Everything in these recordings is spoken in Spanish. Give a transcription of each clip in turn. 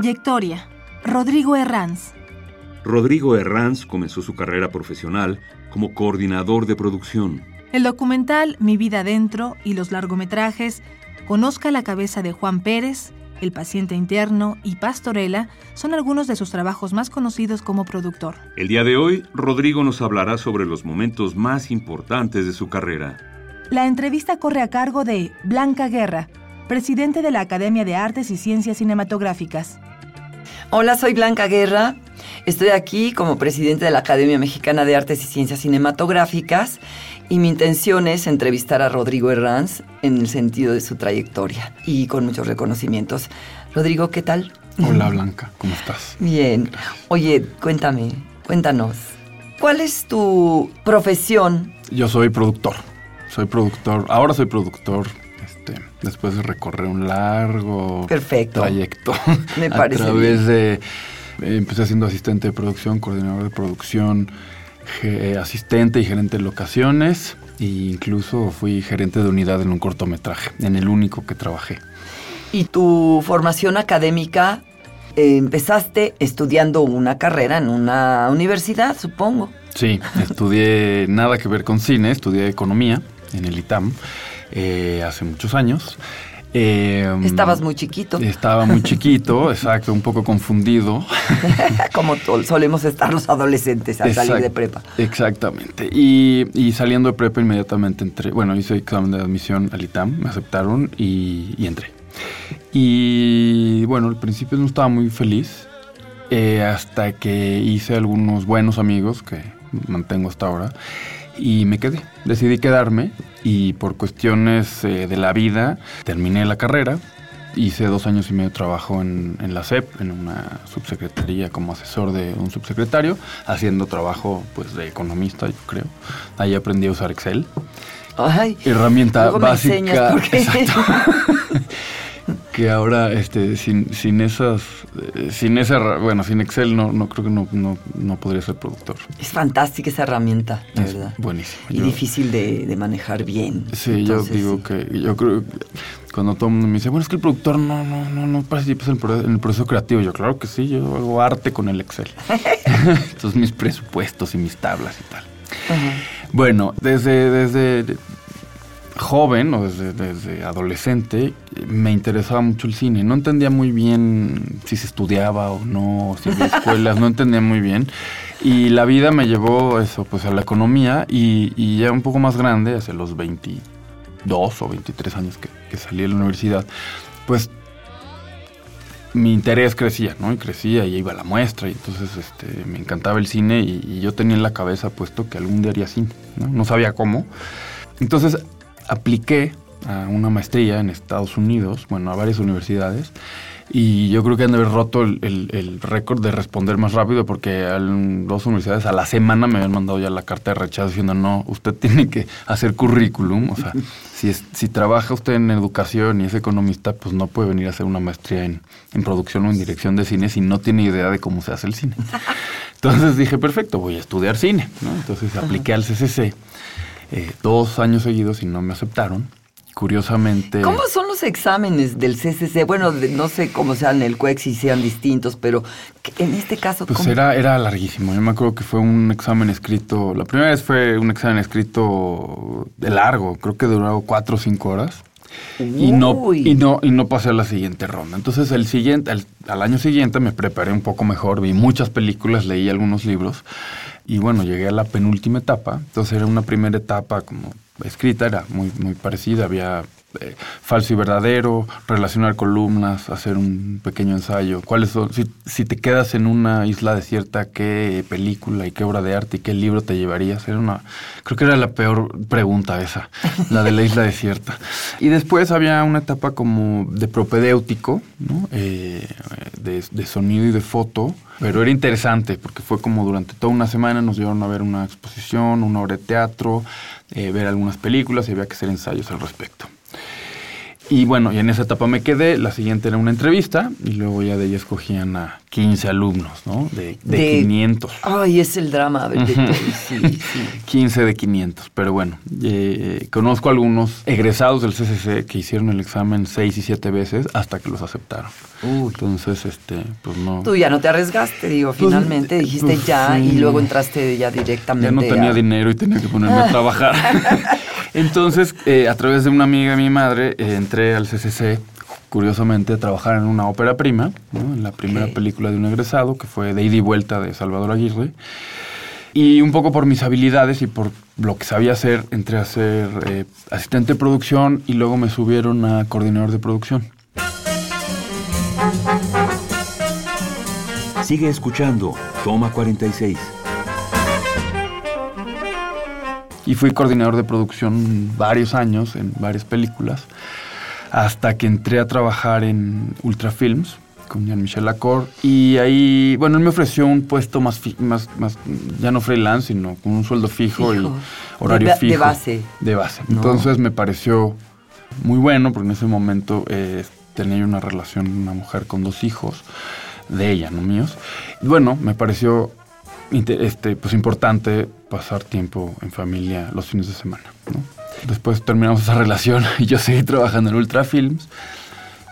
Trayectoria. Rodrigo Herranz. Rodrigo Herranz comenzó su carrera profesional como coordinador de producción. El documental Mi vida dentro y los largometrajes Conozca la cabeza de Juan Pérez, El paciente interno y Pastorela son algunos de sus trabajos más conocidos como productor. El día de hoy, Rodrigo nos hablará sobre los momentos más importantes de su carrera. La entrevista corre a cargo de Blanca Guerra, presidente de la Academia de Artes y Ciencias Cinematográficas. Hola, soy Blanca Guerra. Estoy aquí como presidente de la Academia Mexicana de Artes y Ciencias Cinematográficas y mi intención es entrevistar a Rodrigo Herranz en el sentido de su trayectoria y con muchos reconocimientos. Rodrigo, ¿qué tal? Hola Blanca, ¿cómo estás? Bien. Oye, cuéntame, cuéntanos. ¿Cuál es tu profesión? Yo soy productor. Soy productor. Ahora soy productor este, después de recorrer un largo trayecto. Me parece. A través de. Eh, empecé siendo asistente de producción, coordinador de producción, asistente y gerente de locaciones. E incluso fui gerente de unidad en un cortometraje, en el único que trabajé. ¿Y tu formación académica? Eh, empezaste estudiando una carrera en una universidad, supongo. Sí, estudié nada que ver con cine, estudié economía en el ITAM eh, hace muchos años. Eh, Estabas muy chiquito. Estaba muy chiquito, exacto, un poco confundido. Como solemos estar los adolescentes al salir de prepa. Exactamente. Y, saliendo de prepa inmediatamente entré, bueno, hice examen de admisión al ITAM, me aceptaron y, entré. Y bueno, al principio no estaba muy feliz, eh, hasta que hice algunos buenos amigos que mantengo hasta ahora y me quedé. Decidí quedarme y por cuestiones eh, de la vida terminé la carrera. Hice dos años y medio de trabajo en, la SEP, en una subsecretaría como asesor de un subsecretario, haciendo trabajo pues de economista, yo creo. Ahí aprendí a usar Excel. Ay, herramienta básica. Exacto. que ahora este sin, sin esas eh, sin esa bueno sin Excel no, no creo que no, no, podría ser productor. Es fantástica esa herramienta la es verdad. buenísimo y difícil de, manejar bien. Sí yo digo que yo creo cuando todo el mundo me dice bueno es que el productor no no no no participa en el, en el proceso creativo yo claro que sí yo hago arte con el Excel entonces mis presupuestos y mis tablas y tal. Bueno desde desde joven o desde, adolescente me interesaba mucho el cine. No entendía muy bien si se estudiaba o no, si había escuelas, no entendía muy bien. Y la vida me llevó eso, pues a la economía y, ya un poco más grande, hace los 22 o 23 años que, salí de la universidad, pues mi interés crecía, ¿no? Y crecía y iba a la muestra y entonces este, me encantaba el cine y, y, yo tenía en la cabeza puesto que algún día haría cine, ¿no? No sabía cómo. Entonces apliqué a una maestría en Estados Unidos, bueno, a varias universidades, y yo creo que han de haber roto el, récord de responder más rápido porque a dos universidades a la semana me habían mandado ya la carta de rechazo diciendo, no, usted tiene que hacer currículum, o sea, si, si trabaja usted en educación y es economista, pues no puede venir a hacer una maestría en, en producción o en dirección de cine si no tiene idea de cómo se hace el cine. Entonces dije, perfecto, voy a estudiar cine, ¿no? Entonces apliqué al CCC eh, dos años seguidos y no me aceptaron. Curiosamente. ¿Cómo son los exámenes del CCC? Bueno, no sé cómo sean el CUEX si sean distintos, pero en este caso. Pues era, era larguísimo. Yo me acuerdo que fue un examen escrito. La primera vez fue un examen escrito de largo, creo que duró cuatro o cinco horas. Y no, y, no, y no pasé a la siguiente ronda. Entonces, el siguiente, al, al año siguiente me preparé un poco mejor, vi muchas películas, leí algunos libros y bueno, llegué a la penúltima etapa. Entonces, era una primera etapa como escrita, era muy, muy parecida. Había eh, falso y verdadero, relacionar columnas, hacer un pequeño ensayo. ¿Cuáles son? Si, si te quedas en una isla desierta, ¿qué película y qué obra de arte y qué libro te llevarías? Era una, creo que era la peor pregunta esa, la de la isla desierta. Y después había una etapa como de propedéutico, ¿no? Eh, de, de sonido y de foto, pero era interesante porque fue como durante toda una semana nos llevaron a ver una exposición, una obra de teatro, eh, ver algunas películas y había que hacer ensayos al respecto. Y bueno, y en esa etapa me quedé, la siguiente era una entrevista y luego ya de ahí escogían a 15 alumnos, ¿no? De, de, De- 500. Ay, es el drama de, sí, sí. 15 de 500, pero bueno, eh, conozco algunos egresados del CCC que hicieron el examen 6 y 7 veces hasta que los aceptaron. Uy. Entonces, este, pues no. Tú ya no te arriesgaste, digo, Pues, finalmente dijiste pues, ya sí. y luego entraste ya directamente. Ya no tenía a- dinero y tenía que ponerme a trabajar. Entonces, eh, a través de una amiga de mi madre, eh, entré al CCC, curiosamente, a trabajar en una ópera prima, ¿no? en la primera película de un egresado, que fue De ida y vuelta de Salvador Aguirre. Y un poco por mis habilidades y por lo que sabía hacer, entré a ser eh, asistente de producción y luego me subieron a coordinador de producción. Sigue escuchando. Toma 46. Y fui coordinador de producción varios años en varias películas, hasta que entré a trabajar en Ultrafilms con Jean-Michel Lacor. Y ahí, bueno, él me ofreció un puesto más, fi- más, más ya no freelance, sino con un sueldo fijo, Fijo. y horario De ba- de fijo. base. De base. No. Entonces me pareció muy bueno, porque en ese momento eh, tenía una relación, una mujer con dos hijos, de ella, no míos. Y bueno, me pareció este, pues importante pasar tiempo en familia los fines de semana. ¿no? Después terminamos esa relación y yo seguí trabajando en Ultrafilms.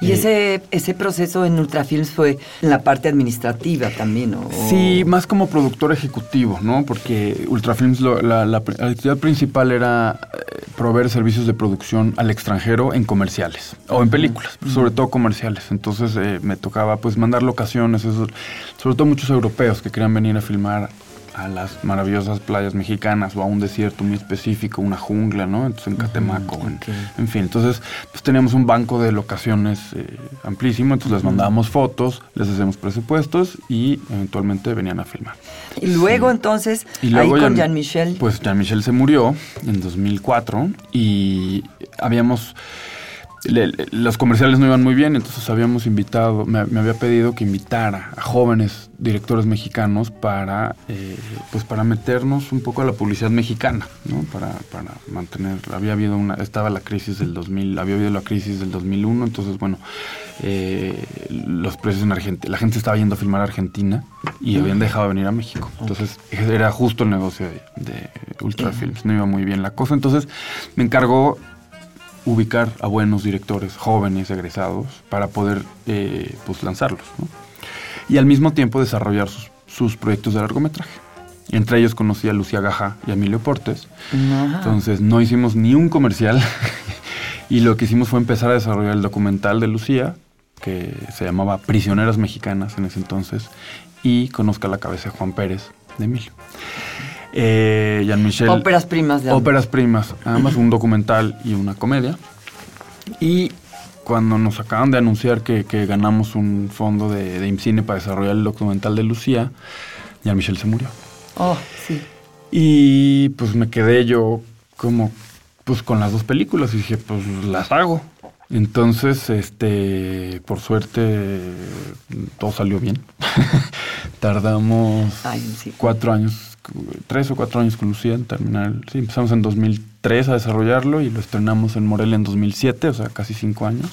Y Eh, ese, ese proceso en Ultrafilms fue en la parte administrativa también, ¿no? Sí, más como productor ejecutivo, ¿no? Porque Ultrafilms, lo- la, la pr- la actividad principal era eh, proveer servicios de producción al extranjero en comerciales o en películas, sobre todo comerciales. Entonces eh, me tocaba pues mandar locaciones, eso- sobre todo muchos europeos que querían venir a filmar a las maravillosas playas mexicanas o a un desierto muy específico, una jungla, ¿no? Entonces en Catemaco, en- fin. Entonces pues teníamos un banco de locaciones eh, amplísimo, entonces les mandábamos fotos, les hacemos presupuestos y eventualmente venían a filmar. Y luego entonces, Y luego ahí con Jean- Jean-Michel. Pues Jean-Michel se murió en 2004 y habíamos... le- le- los comerciales no iban muy bien, entonces habíamos invitado, me, me había pedido que invitara a jóvenes directores mexicanos para, eh, pues para meternos un poco a la publicidad mexicana, ¿no? Para, para mantener, había habido una, estaba la crisis del 2000, había habido la crisis del 2001, entonces bueno, eh, los precios en Argentina, la gente estaba yendo a filmar a Argentina y habían dejado de venir a México, entonces era justo el negocio de, de Ultrafilms, no iba muy bien la cosa, entonces me encargó ubicar a buenos directores jóvenes, egresados, para poder eh, pues lanzarlos. ¿no? Y al mismo tiempo desarrollar sus, sus proyectos de largometraje. Entre ellos conocí a Lucía Gaja y a Emilio Portes. Ajá. Entonces no hicimos ni un comercial y lo que hicimos fue empezar a desarrollar el documental de Lucía, que se llamaba Prisioneras Mexicanas en ese entonces, y Conozca la cabeza de Juan Pérez de Emilio. Eh, Jean-Michel. Óperas primas de ambos. Óperas primas, además un documental y una comedia. Y cuando nos acaban de anunciar que, que ganamos un fondo de, de IMCINE para desarrollar el documental de Lucía, Jean-Michel se murió. Oh, sí. Y pues me quedé yo como pues con las dos películas y dije, pues las hago. Entonces, este, por suerte, todo salió bien. Tardamos Ay, sí. cuatro años, tres o cuatro años con Lucía en terminar. Sí, empezamos en 2003 a desarrollarlo y lo estrenamos en Morelia en 2007, o sea, casi cinco años.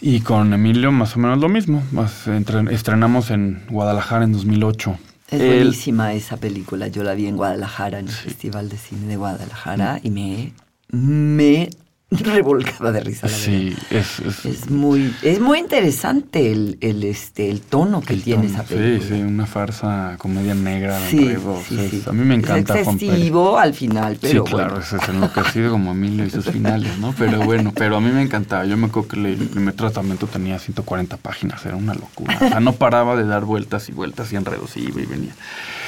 Y con Emilio más o menos lo mismo. Más entre- estrenamos en Guadalajara en 2008. Es El- buenísima esa película. Yo la vi en Guadalajara, en el Festival de Cine de Guadalajara, y me, me revolcada de risa. La sí, es, es, es, muy, es muy interesante el, el, este, el tono que el tiene tono, esa película. Sí, sí, una farsa, comedia negra Sí, sí. A mí me encanta Es excesivo al final, pero sí, claro, bueno. es enloquecido como Emilio y sus finales, ¿no? Pero bueno, pero a mí me encantaba. Yo me acuerdo que el primer tratamiento tenía 140 páginas, era una locura. O sea, no paraba de dar vueltas y vueltas y enredos, iba y venía.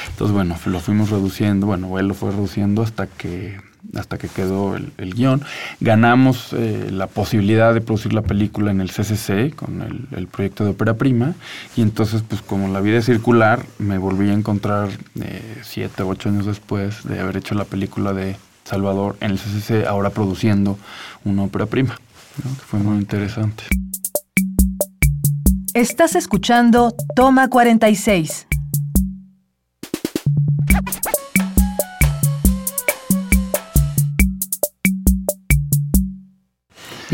Entonces, bueno, lo fuimos reduciendo, bueno, él lo fue reduciendo hasta que hasta que quedó el, guion. Ganamos eh, la posibilidad de producir la película en el CCC con el, proyecto de ópera prima y entonces pues como la vida es circular me volví a encontrar eh, siete o ocho años después de haber hecho la película de Salvador en el CCC ahora produciendo una ópera prima, que fue muy interesante. Estás escuchando Toma 46.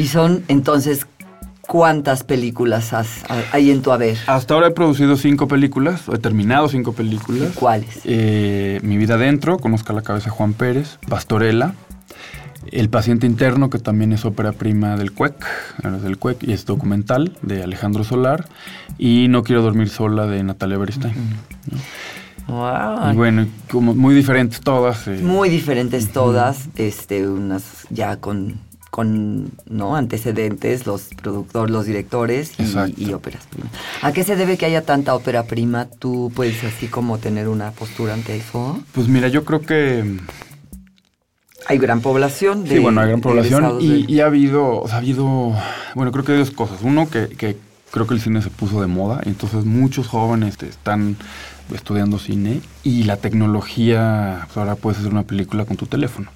Y son entonces, ¿cuántas películas has, hay en tu haber? Hasta ahora he producido cinco películas, he terminado cinco películas. ¿Cuáles? Eh, Mi vida adentro, Conozca la cabeza Juan Pérez, Pastorela, El paciente interno, que también es ópera prima del CUEC, del CUEC, y es documental de Alejandro Solar, y No quiero dormir sola de Natalia Beristain. Wow. Y bueno, como muy diferentes todas. eh, Muy diferentes todas, este, unas ya con, con ¿no? antecedentes, los productores, los directores y, y óperas primas. ¿A qué se debe que haya tanta ópera prima? ¿Tú puedes así como tener una postura ante eso? Pues mira, yo creo que Hay gran población de Sí, bueno, hay gran población y, de- y ha habido, o sea, ha habido, bueno, creo que hay dos cosas. Uno, que, que creo que el cine se puso de moda y entonces muchos jóvenes están estudiando cine y la tecnología, pues ahora puedes hacer una película con tu teléfono.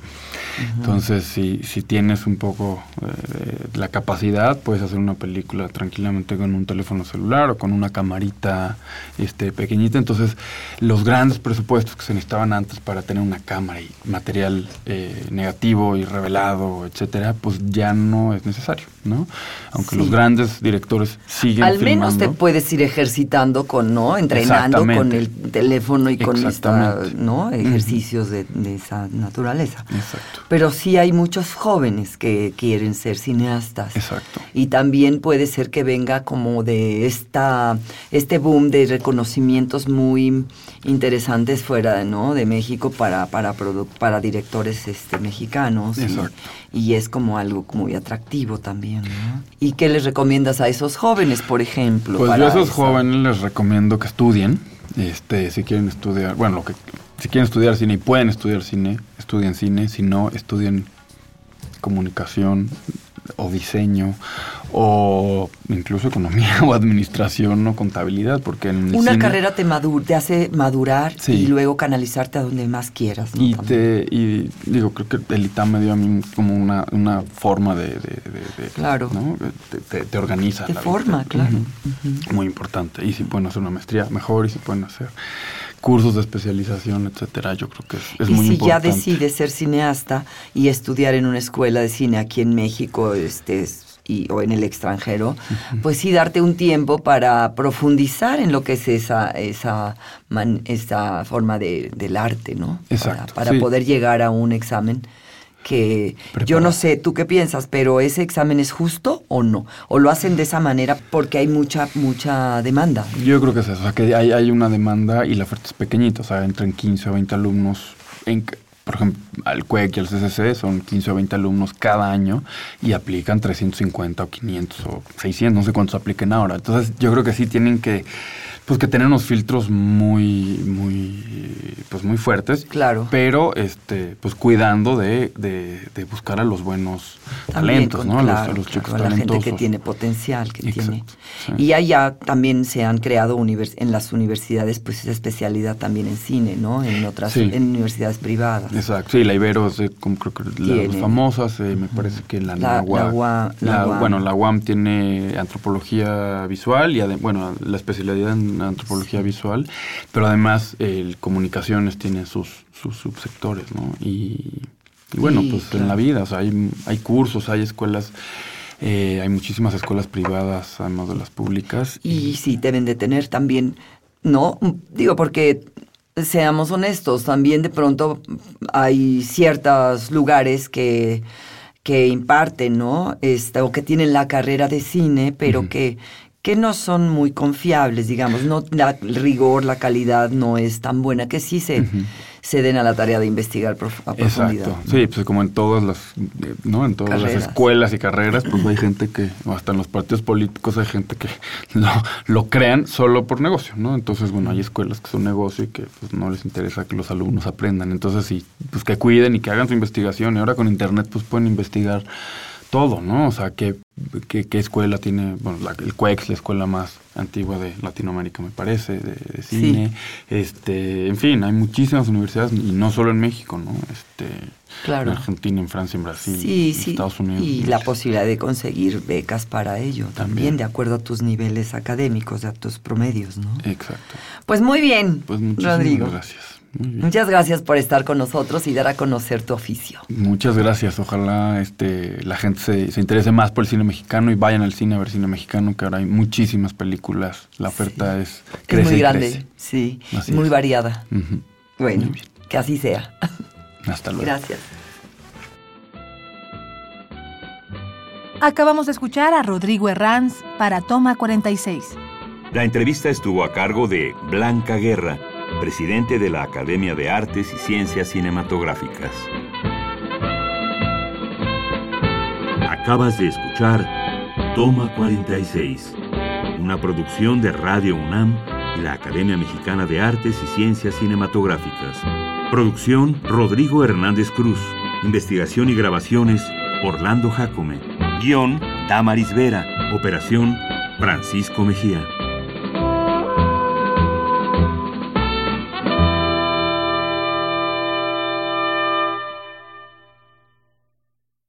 Entonces, si, si tienes un poco eh, la capacidad, puedes hacer una película tranquilamente con un teléfono celular o con una camarita este, pequeñita. Entonces, los grandes presupuestos que se necesitaban antes para tener una cámara y material eh, negativo y revelado, etcétera, pues ya no es necesario, ¿no? Aunque Sí. los grandes directores siguen Al menos te puedes ir ejercitando con, ¿no? Entrenando con el teléfono y con esta. ¿no? Ejercicios de, de esa naturaleza. Exacto. Pero sí hay muchos jóvenes que quieren ser cineastas. Exacto. Y también puede ser que venga como de esta, este boom de reconocimientos muy interesantes fuera ¿no? de México para, para, para directores este, mexicanos. y- Exacto. Y, es como algo muy atractivo también. ¿no? ¿Y qué les recomiendas a esos jóvenes, por ejemplo? Pues yo a esos jóvenes les recomiendo que estudien, este, si quieren estudiar, bueno, lo que, si quieren estudiar cine y pueden estudiar cine, estudien cine, si no, estudien comunicación o diseño o incluso economía o administración o contabilidad, porque en el Una cine- carrera te, madur- te hace madurar Sí. y luego canalizarte a donde más quieras. ¿no? Y, te, y digo, creo que el ITAM me dio a mí como una, una forma de... de- de- de- Claro. ¿no? Te, te- te organiza. Te la forma, vida. claro. Muy importante. Y si pueden hacer una maestría, mejor. Y si pueden hacer cursos de especialización, etcétera, yo creo que es, es y muy si importante. ya decides ser cineasta y estudiar en una escuela de cine aquí en México este, es- y, o en el extranjero, pues sí darte un tiempo para profundizar en lo que es esa, esa, man- esa forma de, del arte, ¿no? Exacto, Para, para sí. poder llegar a un examen que yo no sé, tú qué piensas, pero ese examen es justo o no? ¿O lo hacen de esa manera porque hay mucha, mucha demanda? Yo creo que es eso, o sea, que hay, hay una demanda y la oferta es pequeñita, o sea, entran 15 o 20 alumnos, en, por ejemplo, al CUEC y al CCC son 15 o 20 alumnos cada año y aplican 350 o 500 o 600, no sé cuántos apliquen ahora. Entonces, yo creo que sí tienen que, pues, que tener unos filtros muy, muy, pues, muy fuertes. Claro. Pero, este, pues, cuidando de, de, de buscar a los buenos También talentos, con- ¿no? A los- a los, claro, chicos a la gente que tiene potencial, que Exacto, tiene. sí. Y allá también se han creado univers- en las universidades, pues esa especialidad también en cine, ¿no? En otras, Sí. en universidades privadas. Exacto, sí, la Ibero es de, como creo que la- las Tiene. famosas, eh, me parece que la, La- la UA- la la- UAM. bueno, la UAM tiene antropología visual y bueno, la especialidad en antropología visual, pero además el comunicaciones tiene sus, sus subsectores, ¿no? Y, y bueno, Sí, pues en la vida, o sea, hay, hay cursos, hay escuelas, eh, hay muchísimas escuelas privadas, además de las públicas. Y sí, deben de tener también, ¿no? Digo, porque seamos honestos, también de pronto hay ciertos lugares que que imparten, ¿no? Este, o que tienen la carrera de cine, pero que, que no son muy confiables, digamos. No, la, el rigor, la calidad no es tan buena, que sí se. Se den a la tarea de investigar a profundidad. Exacto. Sí, pues como en todas las, eh, ¿no? En todas Carreras. las escuelas y carreras, pues hay gente que, hasta en los partidos políticos hay gente que lo, lo crean solo por negocio, ¿no? Entonces, bueno, hay escuelas que son negocio y que pues no les interesa que los alumnos aprendan. Entonces, sí, pues que cuiden y que hagan su investigación. Y ahora con internet, pues pueden investigar todo, ¿no? O sea, qué, qué, qué escuela tiene, bueno, la- el CUEX, la escuela más antigua de Latinoamérica, me parece, de, de Sí. cine. Este, en fin, hay muchísimas universidades, y no solo en México, ¿no? Este, Claro. en Argentina, en Francia, en Brasil, Sí, en sí. Estados Unidos. Y la posibilidad de conseguir becas para ello, también, También. de acuerdo a tus niveles académicos, a tus promedios, ¿no? Exacto. Pues muy bien, Pues muchísimas Rodrigo. gracias. Muchas gracias por estar con nosotros y dar a conocer tu oficio. Muchas gracias. Ojalá este, la gente se, se interese más por el cine mexicano y vayan al cine a ver cine mexicano, que ahora hay muchísimas películas. La oferta es crece es muy y grande, crece. sí, Así muy es. variada. Bueno, Muy que así sea. Hasta luego. Gracias. Acabamos de escuchar a Rodrigo Herranz para Toma 46. La entrevista estuvo a cargo de Blanca Guerra, presidente de la Academia de Artes y Ciencias Cinematográficas. Acabas de escuchar Toma 46, una producción de Radio UNAM y la Academia Mexicana de Artes y Ciencias Cinematográficas. Producción Rodrigo Hernández Cruz. Investigación y grabaciones Orlando Jacome. Guión Damaris Vera. Operación Francisco Mejía.